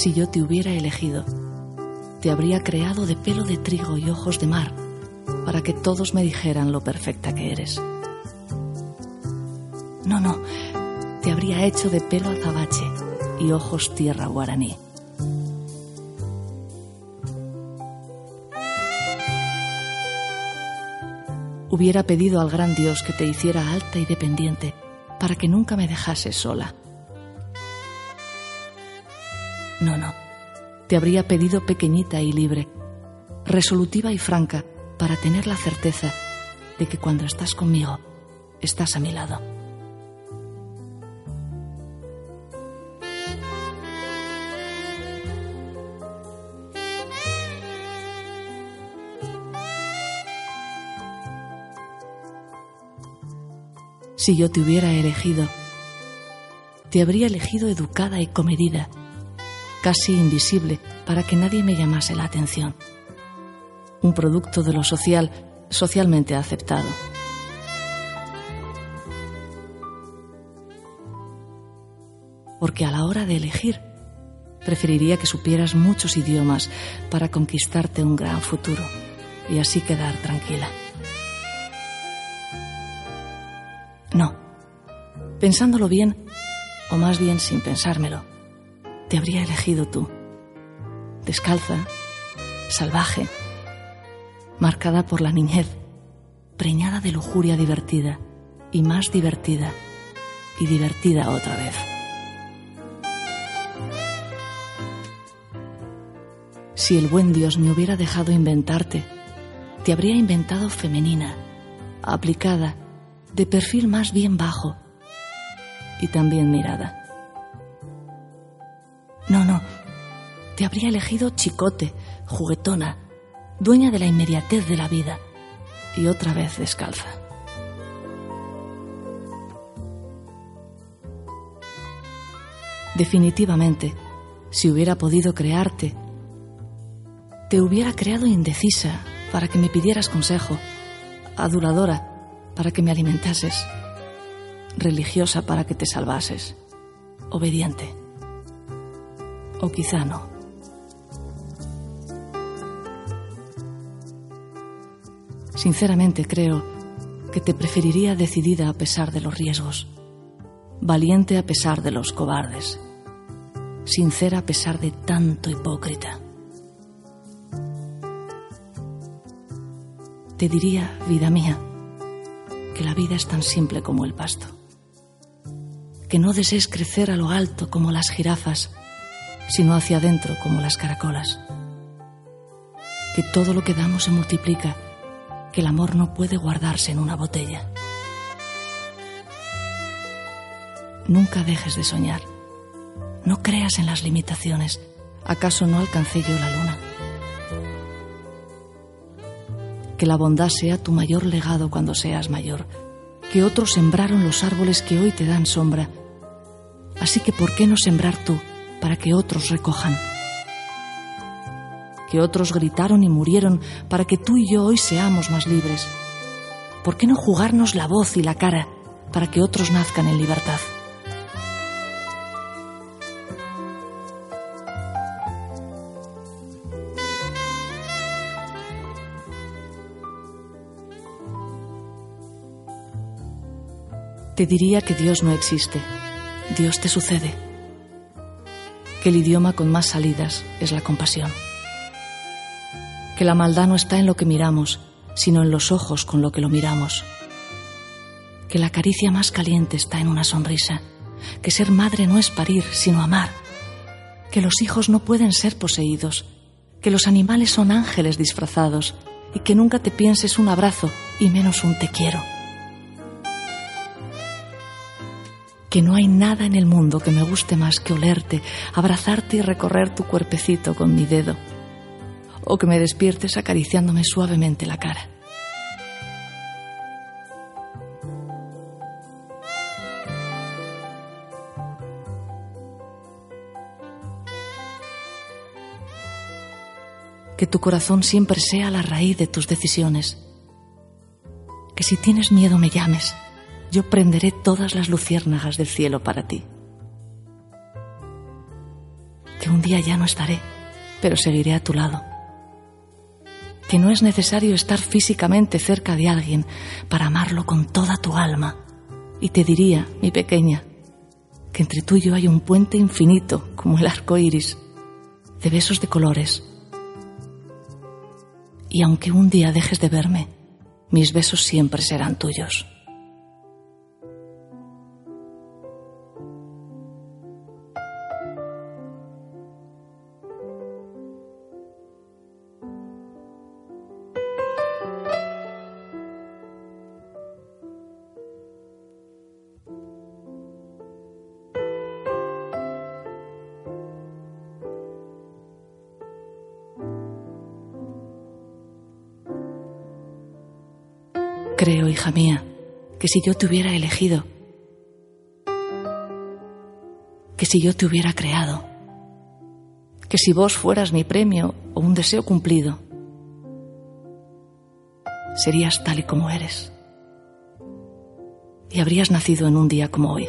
Si yo te hubiera elegido, te habría creado de pelo de trigo y ojos de mar para que todos me dijeran lo perfecta que eres. No, no, te habría hecho de pelo azabache y ojos tierra guaraní. Hubiera pedido al gran Dios que te hiciera alta y dependiente para que nunca me dejases sola. No, no, te habría pedido pequeñita y libre, resolutiva y franca, para tener la certeza de que cuando estás conmigo, estás a mi lado. Si yo te hubiera elegido, te habría elegido educada y comedida, casi invisible, para que nadie me llamase la atención. Un producto de lo social, socialmente aceptado. Porque a la hora de elegir, preferiría que supieras muchos idiomas para conquistarte un gran futuro y así quedar tranquila. No. Pensándolo bien, o más bien sin pensármelo, te habría elegido tú. Descalza, salvaje, marcada por la niñez, preñada de lujuria divertida y más divertida y divertida otra vez. Si el buen Dios me hubiera dejado inventarte, te habría inventado femenina, aplicada, de perfil más bien bajo y también mirada. No, no, te habría elegido chicote, juguetona, dueña de la inmediatez de la vida y otra vez descalza. Definitivamente, si hubiera podido crearte, te hubiera creado indecisa para que me pidieras consejo, aduladora para que me alimentases, religiosa para que te salvases, obediente. O quizá no. Sinceramente creo que te preferiría decidida a pesar de los riesgos, valiente a pesar de los cobardes, sincera a pesar de tanto hipócrita. Te diría, vida mía, que la vida es tan simple como el pasto. Que no desees crecer a lo alto como las jirafas, sino hacia adentro como las caracolas. Que todo lo que damos se multiplica, que el amor no puede guardarse en una botella. Nunca dejes de soñar. No creas en las limitaciones. ¿Acaso no alcancé yo la luna? que la bondad sea tu mayor legado cuando seas mayor, que otros sembraron los árboles que hoy te dan sombra. Así que ¿por qué no sembrar tú para que otros recojan? Que otros gritaron y murieron para que tú y yo hoy seamos más libres. ¿Por qué no jugarnos la voz y la cara para que otros nazcan en libertad? te diría que Dios no existe. Dios te sucede. Que el idioma con más salidas es la compasión. Que la maldad no está en lo que miramos, sino en los ojos con lo que lo miramos. Que la caricia más caliente está en una sonrisa. Que ser madre no es parir, sino amar. que los hijos no pueden ser poseídos, que los animales son ángeles disfrazados y que nunca te pienses un abrazo y menos un te quiero. Que no hay nada en el mundo que me guste más que olerte, abrazarte y recorrer tu cuerpecito con mi dedo, o que me despiertes acariciándome suavemente la cara. que tu corazón siempre sea la raíz de tus decisiones. Que si tienes miedo me llames, yo prenderé todas las luciérnagas del cielo para ti. Que un día ya no estaré, pero seguiré a tu lado. Que no es necesario estar físicamente cerca de alguien para amarlo con toda tu alma. Y te diría, mi pequeña, que entre tú y yo hay un puente infinito como el arco iris, de besos de colores y aunque un día dejes de verme, mis besos siempre serán tuyos. Creo, hija mía, que si yo te hubiera elegido, que si yo te hubiera creado, que si vos fueras mi premio o un deseo cumplido, serías tal y como eres. Y habrías nacido en un día como hoy.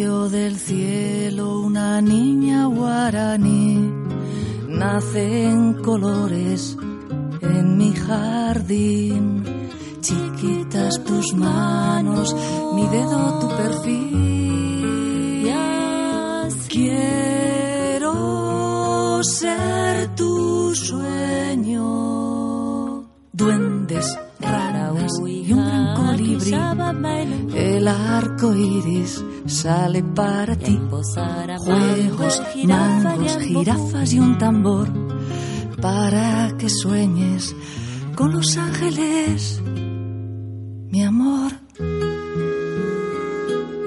Del cielo una niña guaraní, nace en colores en mi jardín. Chiquitas tus manos, mi dedo tu perfil. Quiero ser tu sueño. Duendes, ranas y un gran colibrí. El arco iris sale para ti. Juegos, mangos, jirafas y un tambor. Para que sueñes con los ángeles, mi amor.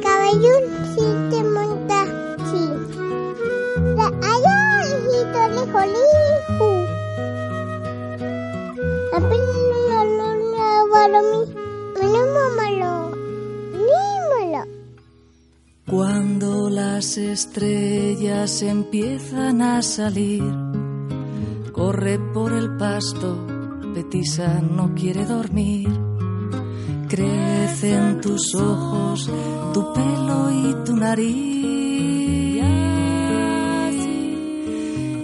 Caballón, las estrellas empiezan a salir, corre por el pasto, Petisa no quiere dormir. Crecen tus ojos, tu pelo y tu nariz.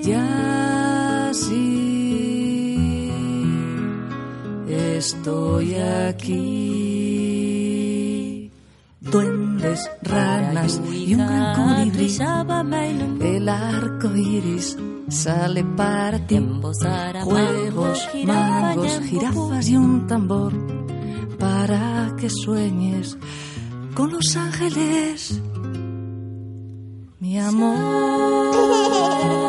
Ya sí, estoy aquí. Ranas y un gran colibrí. El arco iris sale para ti. Juegos, mangos, jirafas y un tambor para que sueñes con los ángeles, mi amor.